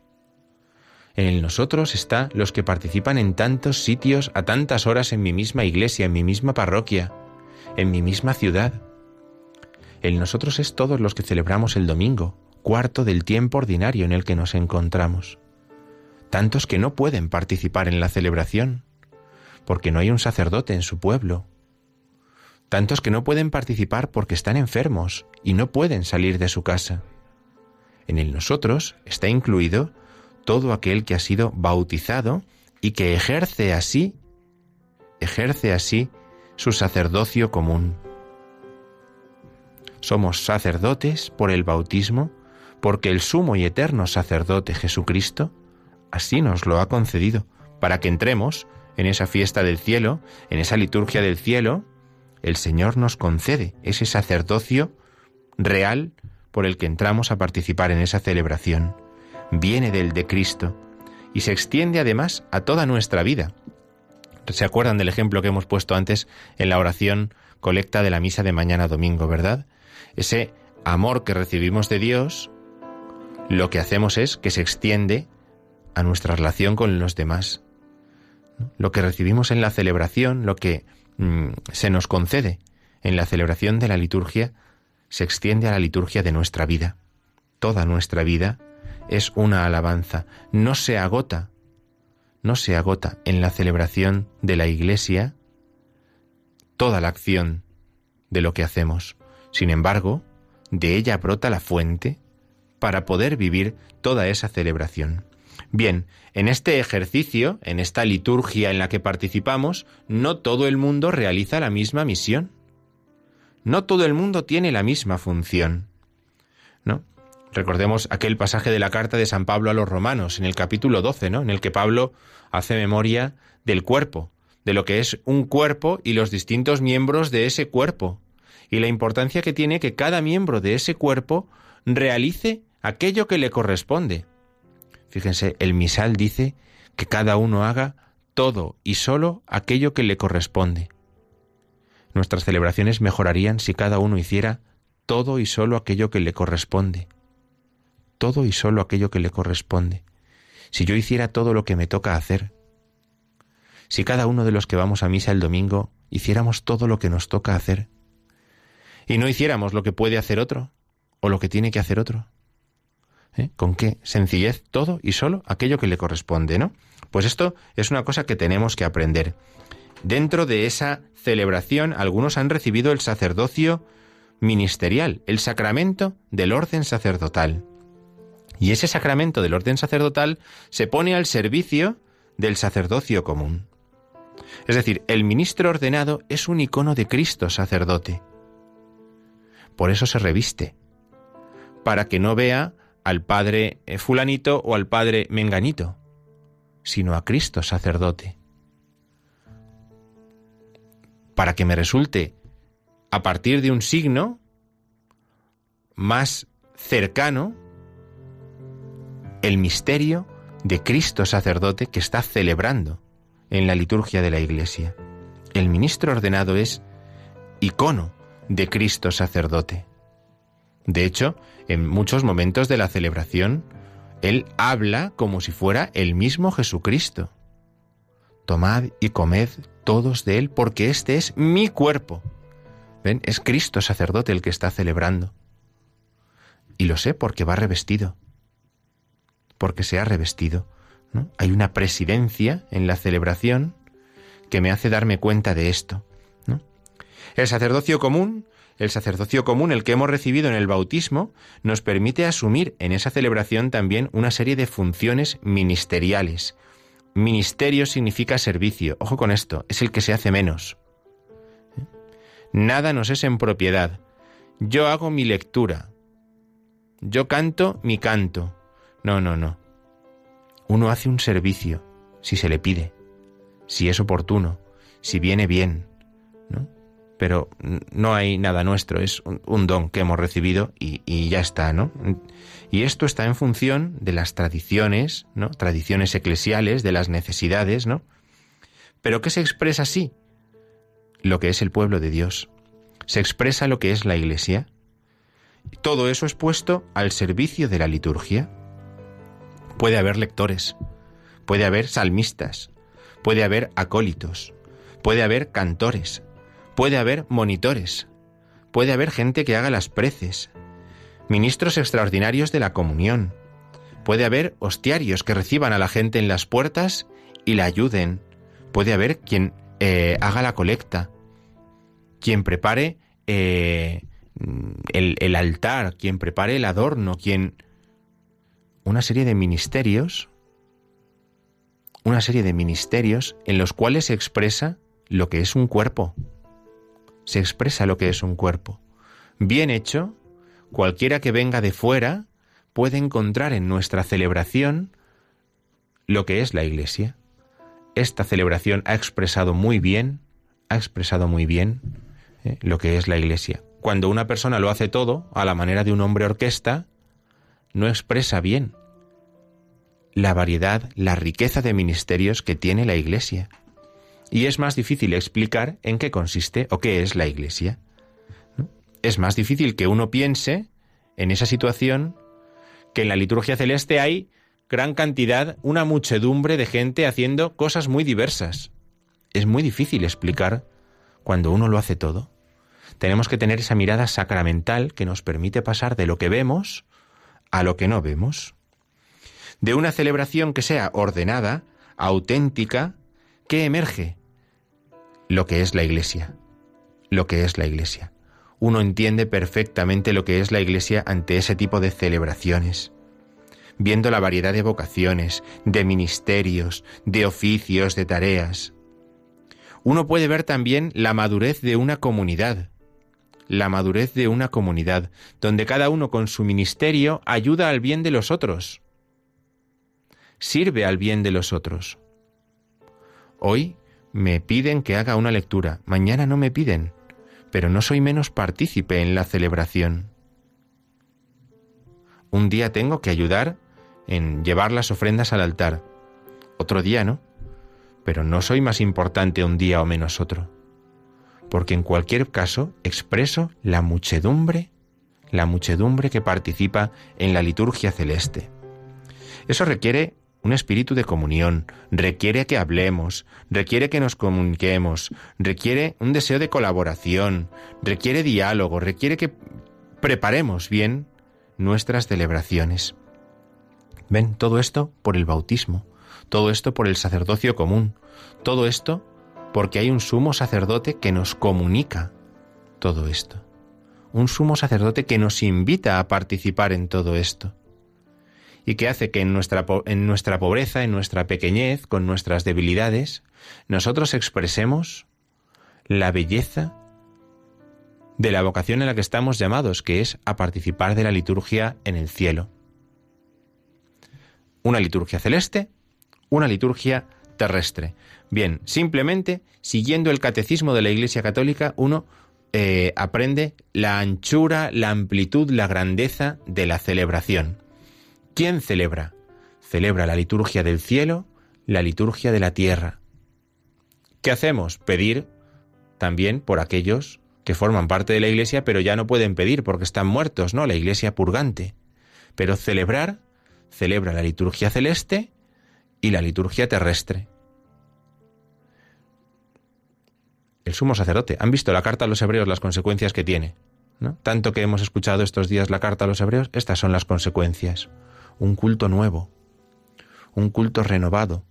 A: En el nosotros está los que participan en tantos sitios a tantas horas en mi misma iglesia, en mi misma parroquia, en mi misma ciudad. El nosotros es todos los que celebramos el domingo, cuarto del tiempo ordinario en el que nos encontramos. Tantos que no pueden participar en la celebración, porque no hay un sacerdote en su pueblo. Tantos que no pueden participar porque están enfermos y no pueden salir de su casa. En el nosotros está incluido todo aquel que ha sido bautizado y que ejerce así, ejerce así su sacerdocio común. Somos sacerdotes por el bautismo, porque el sumo y eterno sacerdote Jesucristo así nos lo ha concedido, para que entremos en esa fiesta del cielo, en esa liturgia del cielo, el Señor nos concede ese sacerdocio real por el que entramos a participar en esa celebración. Viene del de Cristo y se extiende además a toda nuestra vida. ¿Se acuerdan del ejemplo que hemos puesto antes en la oración colecta de la misa de mañana domingo, verdad? Ese amor que recibimos de Dios, lo que hacemos es que se extiende a nuestra relación con los demás. Lo que recibimos en la celebración, lo que mm, se nos concede en la celebración de la liturgia, se extiende a la liturgia de nuestra vida. Toda nuestra vida es una alabanza, no se agota, no se agota en la celebración de la Iglesia toda la acción de lo que hacemos. Sin embargo, de ella brota la fuente para poder vivir toda esa celebración. Bien, en este ejercicio, en esta liturgia en la que participamos, no todo el mundo realiza la misma misión. No todo el mundo tiene la misma función. ¿No? Recordemos aquel pasaje de la carta de San Pablo a los romanos, en el capítulo 12, ¿no? En el que Pablo hace memoria del cuerpo, de lo que es un cuerpo y los distintos miembros de ese cuerpo, y la importancia que tiene que cada miembro de ese cuerpo realice aquello que le corresponde. Fíjense, el misal dice que cada uno haga todo y solo aquello que le corresponde. Nuestras celebraciones mejorarían si cada uno hiciera todo y solo aquello que le corresponde. Todo y solo aquello que le corresponde. Si yo hiciera todo lo que me toca hacer. Si cada uno de los que vamos a misa el domingo hiciéramos todo lo que nos toca hacer. Y no hiciéramos lo que puede hacer otro o lo que tiene que hacer otro. ¿Eh? ¿Con qué sencillez todo y solo aquello que le corresponde, ¿no? Pues esto es una cosa que tenemos que aprender. Dentro de esa celebración, algunos han recibido el sacerdocio ministerial, el sacramento del orden sacerdotal. Y ese sacramento del orden sacerdotal se pone al servicio del sacerdocio común. Es decir, el ministro ordenado es un icono de Cristo sacerdote. Por eso se reviste, para que no vea al padre eh, fulanito o al padre menganito, sino a Cristo sacerdote. Para que me resulte, a partir de un signo más cercano, el misterio de Cristo sacerdote que está celebrando en la liturgia de la Iglesia. El ministro ordenado es icono de Cristo sacerdote. De hecho, en muchos momentos de la celebración, Él habla como si fuera el mismo Jesucristo. Tomad y comed todos de Él, porque este es mi cuerpo. ¿Ven? Es Cristo sacerdote el que está celebrando. Y lo sé porque va revestido. Porque se ha revestido. Hay una presidencia en la celebración que me hace darme cuenta de esto. El sacerdocio común el sacerdocio común, el que hemos recibido en el bautismo, nos permite asumir en esa celebración también una serie de funciones ministeriales. Ministerio significa servicio. Ojo con esto, es el que se hace menos. Nada nos es en propiedad. Yo hago mi lectura. Yo canto mi canto. No, no, no. Uno hace un servicio, si se le pide, si es oportuno, si viene bien, ¿no? Pero no hay nada nuestro, es un, don que hemos recibido y, ya está, ¿no? Y esto está en función de las tradiciones, ¿no? Tradiciones eclesiales, de las necesidades, ¿no? Pero ¿qué se expresa así? Lo que es el pueblo de Dios. Se expresa lo que es la Iglesia. Todo eso es puesto al servicio de la liturgia. Puede haber lectores, puede haber salmistas, puede haber acólitos, puede haber cantores, Puede haber monitores, puede haber gente que haga las preces, ministros extraordinarios de la comunión, puede haber hostiarios que reciban a la gente en las puertas y la ayuden, puede haber quien eh, haga la colecta, quien prepare eh, el, el altar, quien prepare el adorno, quien... Una serie de ministerios una serie de ministerios en los cuales se expresa lo que es un cuerpo. Se expresa lo que es un cuerpo. Bien hecho, cualquiera que venga de fuera puede encontrar en nuestra celebración lo que es la Iglesia. Esta celebración ha expresado muy bien, ha expresado muy bien eh, lo que es la Iglesia. Cuando una persona lo hace todo a la manera de un hombre orquesta, no expresa bien la variedad, la riqueza de ministerios que tiene la Iglesia. Y es más difícil explicar en qué consiste o qué es la Iglesia. Es más difícil que uno piense en esa situación que en la liturgia celeste hay gran cantidad, una muchedumbre de gente haciendo cosas muy diversas. Es muy difícil explicar cuando uno lo hace todo. Tenemos que tener esa mirada sacramental que nos permite pasar de lo que vemos a lo que no vemos. De una celebración que sea ordenada, auténtica, ¿qué emerge? Lo que es la Iglesia. Lo que es la Iglesia. Uno entiende perfectamente lo que es la Iglesia ante ese tipo de celebraciones viendo la variedad de vocaciones, de ministerios, de oficios, de tareas. Uno puede ver también la madurez de una comunidad, la madurez de una comunidad, donde cada uno con su ministerio ayuda al bien de los otros, sirve al bien de los otros. Hoy me piden que haga una lectura, mañana no me piden, pero no soy menos partícipe en la celebración. Un día tengo que ayudar en llevar las ofrendas al altar. Otro día no, pero no soy más importante un día o menos otro, porque en cualquier caso expreso la muchedumbre, la muchedumbre que participa en la liturgia celeste. Eso requiere un espíritu de comunión, requiere que hablemos, requiere que nos comuniquemos, requiere un deseo de colaboración, requiere diálogo, requiere que preparemos bien nuestras celebraciones. Ven, todo esto por el bautismo, todo esto por el sacerdocio común, todo esto porque hay un sumo sacerdote que nos comunica todo esto. Un sumo sacerdote que nos invita a participar en todo esto y que hace que en nuestra, en nuestra pobreza, en nuestra pequeñez, con nuestras debilidades, nosotros expresemos la belleza de la vocación en la que estamos llamados, que es a participar de la liturgia en el cielo una liturgia celeste, una liturgia terrestre. Bien, simplemente siguiendo el catecismo de la Iglesia Católica, uno eh, aprende la anchura, la amplitud, la grandeza de la celebración. ¿Quién celebra? Celebra la liturgia del cielo, la liturgia de la tierra. ¿Qué hacemos? Pedir también por aquellos que forman parte de la Iglesia, pero ya no pueden pedir porque están muertos, ¿no? La Iglesia purgante. Pero celebrar celebra la liturgia celeste y la liturgia terrestre. El sumo sacerdote. ¿Han visto la carta a los hebreos las consecuencias que tiene? Tanto que hemos escuchado estos días la carta a los hebreos, estas son las consecuencias. Un culto nuevo, un culto renovado,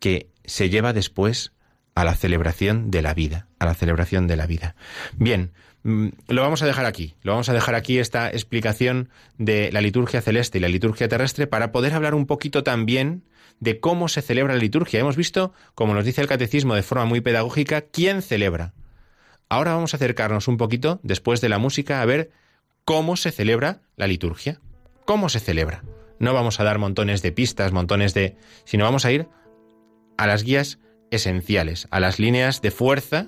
A: que se lleva después a la celebración de la vida, a la celebración de la vida. Bien, Mm, lo vamos a dejar aquí. Lo vamos a dejar aquí esta explicación de la liturgia celeste y la liturgia terrestre para poder hablar un poquito también de cómo se celebra la liturgia. Hemos visto, como nos dice el catecismo de forma muy pedagógica, quién celebra. Ahora vamos a acercarnos un poquito, después de la música, a ver cómo se celebra la liturgia. ¿Cómo se celebra? No vamos a dar montones de pistas, montones de... sino vamos a ir a las guías esenciales, a las líneas de fuerza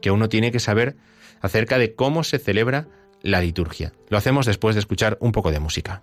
A: que uno tiene que saber acerca de cómo se celebra la liturgia. Lo hacemos después de escuchar un poco de música.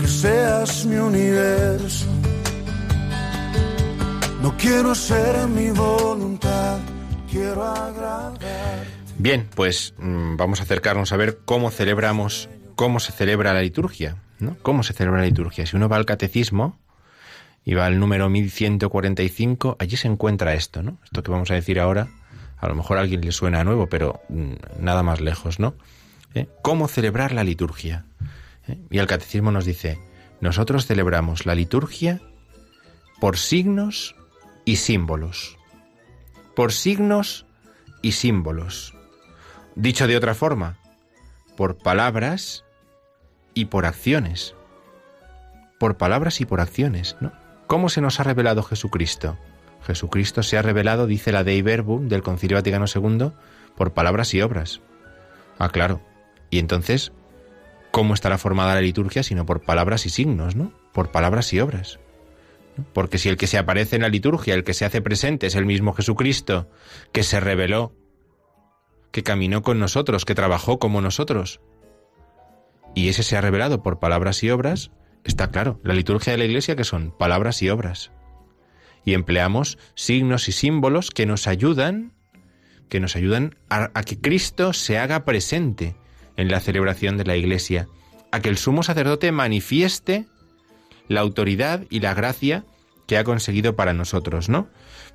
B: Que seas mi universo. No quiero hacer mi voluntad, quiero.
A: Bien, pues mm, vamos a acercarnos a ver cómo celebramos, cómo se celebra la liturgia, ¿no? ¿Cómo se celebra la liturgia? Si uno va al catecismo y va al número 1145, allí se encuentra esto, ¿no? Esto que vamos a decir ahora, a lo mejor a alguien le suena nuevo, pero mm, nada más lejos, ¿no? ¿Eh? ¿Cómo celebrar la liturgia? ¿Eh? Y el catecismo nos dice, nosotros celebramos la liturgia por signos y símbolos. Por signos y símbolos. Dicho de otra forma, por palabras y por acciones. Por palabras y por acciones, ¿no? ¿Cómo se nos ha revelado Jesucristo? Jesucristo se ha revelado, dice la Dei Verbum del Concilio Vaticano II, por palabras y obras. Ah, claro. Y entonces, ¿cómo estará formada la liturgia sino por palabras y signos, ¿no? Por palabras y obras. Porque si el que se aparece en la liturgia, el que se hace presente es el mismo Jesucristo, que se reveló, que caminó con nosotros, que trabajó como nosotros, y ese se ha revelado por palabras y obras, está claro, la liturgia de la Iglesia que son palabras y obras. Y empleamos signos y símbolos que nos ayudan, que nos ayudan a, que Cristo se haga presente en la celebración de la Iglesia, a que el sumo sacerdote manifieste la autoridad y la gracia que ha conseguido para nosotros, ¿no?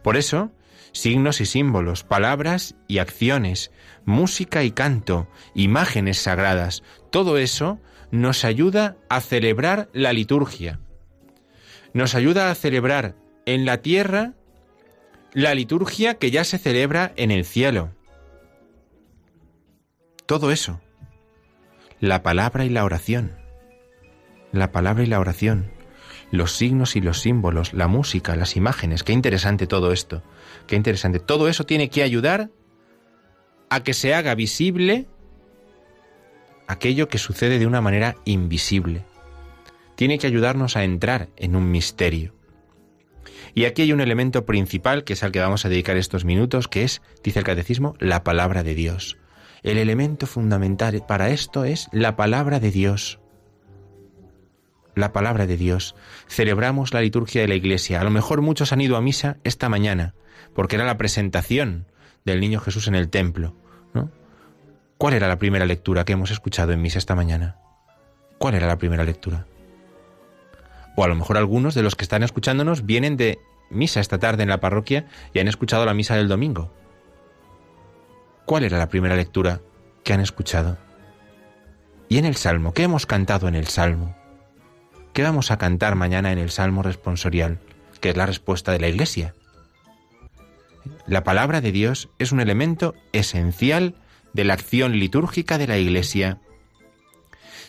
A: Por eso, signos y símbolos, palabras y acciones, música y canto, imágenes sagradas, todo eso nos ayuda a celebrar la liturgia. Nos ayuda a celebrar en la tierra la liturgia que ya se celebra en el cielo. Todo eso. La palabra y la oración. La palabra y la oración los signos y los símbolos, la música, las imágenes. Qué interesante todo esto. Qué interesante. Todo eso tiene que ayudar a que se haga visible aquello que sucede de una manera invisible. Tiene que ayudarnos a entrar en un misterio. Y aquí hay un elemento principal, que es al que vamos a dedicar estos minutos, que es, dice el catecismo, la palabra de Dios. El elemento fundamental para esto es la palabra de Dios la palabra de Dios. Celebramos la liturgia de la Iglesia. A lo mejor muchos han ido a misa esta mañana, porque era la presentación del niño Jesús en el templo. ¿no? ¿Cuál era la primera lectura que hemos escuchado en misa esta mañana? ¿Cuál era la primera lectura? O a lo mejor algunos de los que están escuchándonos vienen de misa esta tarde en la parroquia y han escuchado la misa del domingo. ¿Cuál era la primera lectura que han escuchado? ¿Y en el Salmo? ¿Qué hemos cantado en el Salmo? ¿Qué vamos a cantar mañana en el Salmo responsorial? Que es la respuesta de la Iglesia. La palabra de Dios es un elemento esencial de la acción litúrgica de la Iglesia.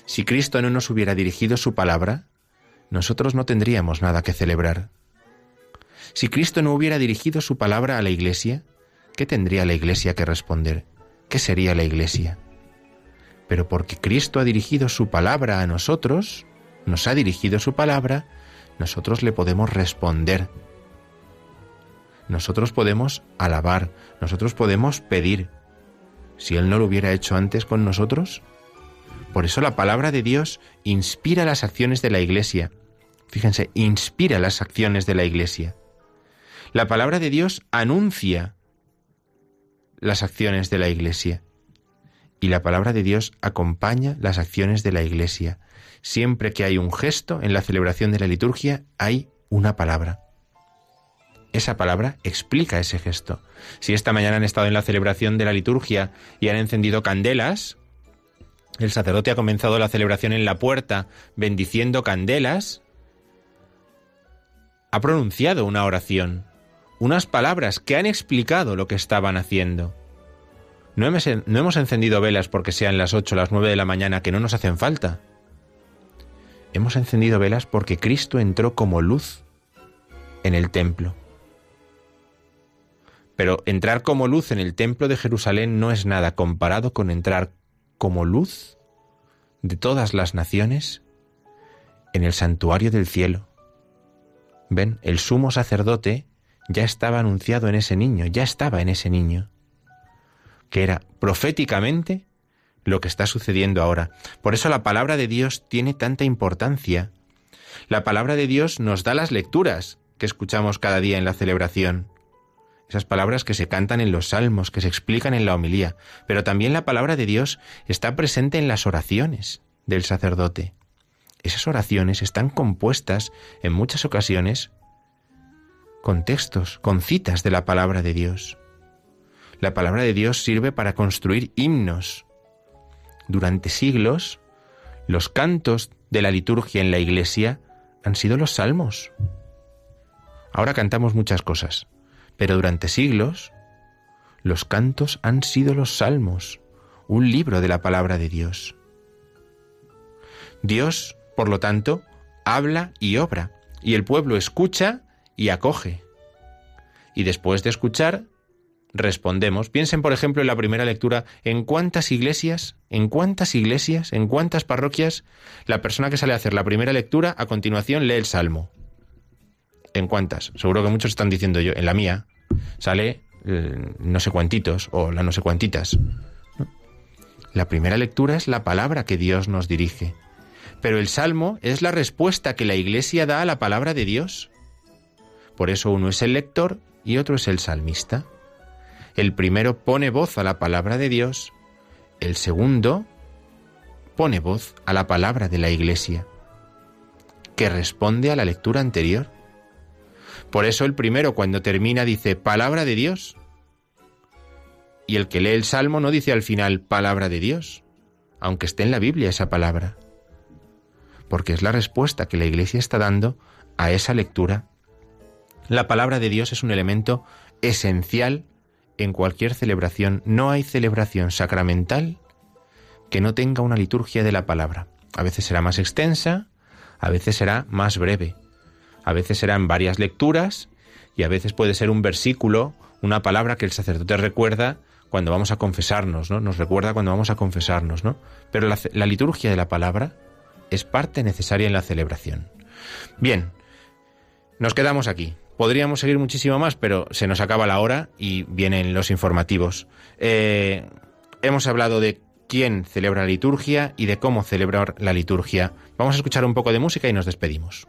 A: Si Cristo no nos hubiera dirigido su palabra, nosotros no tendríamos nada que celebrar. Si Cristo no hubiera dirigido su palabra a la Iglesia, ¿qué tendría la Iglesia que responder? ¿Qué sería la Iglesia? Pero porque Cristo ha dirigido su palabra a nosotros, nos ha dirigido su palabra, nosotros le podemos responder. Nosotros podemos alabar, nosotros podemos pedir. Si Él no lo hubiera hecho antes con nosotros, por eso la palabra de Dios inspira las acciones de la Iglesia. Fíjense, inspira las acciones de la Iglesia. La palabra de Dios anuncia las acciones de la Iglesia. Y la palabra de Dios acompaña las acciones de la Iglesia. Siempre que hay un gesto en la celebración de la liturgia, hay una palabra. Esa palabra explica ese gesto. Si esta mañana han estado en la celebración de la liturgia y han encendido candelas, el sacerdote ha comenzado la celebración en la puerta bendiciendo candelas, ha pronunciado una oración, unas palabras que han explicado lo que estaban haciendo. No hemos, encendido velas porque sean las 8 o las 9 de la mañana, que no nos hacen falta. Hemos encendido velas porque Cristo entró como luz en el templo. Pero entrar como luz en el templo de Jerusalén no es nada comparado con entrar como luz de todas las naciones en el santuario del cielo. Ven, el sumo sacerdote ya estaba anunciado en ese niño, ya estaba en ese niño, que era proféticamente lo que está sucediendo ahora. Por eso la palabra de Dios tiene tanta importancia. La palabra de Dios nos da las lecturas que escuchamos cada día en la celebración esas palabras que se cantan en los salmos, que se explican en la homilía, pero también la palabra de Dios está presente en las oraciones del sacerdote. Esas oraciones están compuestas en muchas ocasiones con textos, con citas de la palabra de Dios. La palabra de Dios sirve para construir himnos. Durante siglos, los cantos de la liturgia en la iglesia han sido los salmos. Ahora cantamos muchas cosas, pero durante siglos, los cantos han sido los salmos, un libro de la palabra de Dios. Dios, por lo tanto, habla y obra, y el pueblo escucha y acoge. Y después de escuchar, respondemos. Piensen, por ejemplo, en la primera lectura, en cuántas iglesias, en cuántas iglesias, en cuántas parroquias, la persona que sale a hacer la primera lectura, a continuación lee el Salmo. ¿En cuántas? Seguro que muchos están diciendo yo, en la mía sale eh, no sé cuantitos o la no sé cuantitas. La primera lectura es la palabra que Dios nos dirige. Pero el salmo es la respuesta que la Iglesia da a la palabra de Dios. Por eso uno es el lector y otro es el salmista. El primero pone voz a la palabra de Dios, el segundo pone voz a la palabra de la Iglesia, que responde a la lectura anterior. Por eso el primero cuando termina dice palabra de Dios. Y el que lee el Salmo no dice al final palabra de Dios, aunque esté en la Biblia esa palabra. Porque es la respuesta que la Iglesia está dando a esa lectura. La palabra de Dios es un elemento esencial en cualquier celebración. No hay celebración sacramental que no tenga una liturgia de la palabra. A veces será más extensa, a veces será más breve, a veces serán varias lecturas y a veces puede ser un versículo, una palabra que el sacerdote recuerda cuando vamos a confesarnos, ¿no? Nos recuerda cuando vamos a confesarnos, ¿no? Pero la, liturgia de la palabra es parte necesaria en la celebración. Bien, nos quedamos aquí. Podríamos seguir muchísimo más, pero se nos acaba la hora y vienen los informativos. Eh, hemos hablado de quién celebra la liturgia y de cómo celebrar la liturgia. Vamos a escuchar un poco de música y nos despedimos.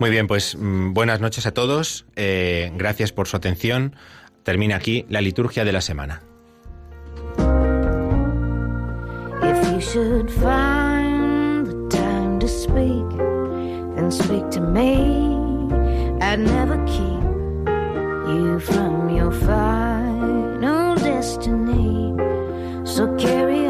A: Muy bien, pues mm, buenas noches a todos. Eh, gracias por su atención. Termina aquí la liturgia de la semana.
C: If you should find the time to speak, then speak to me. I'd never keep you from your final destiny. So carry on.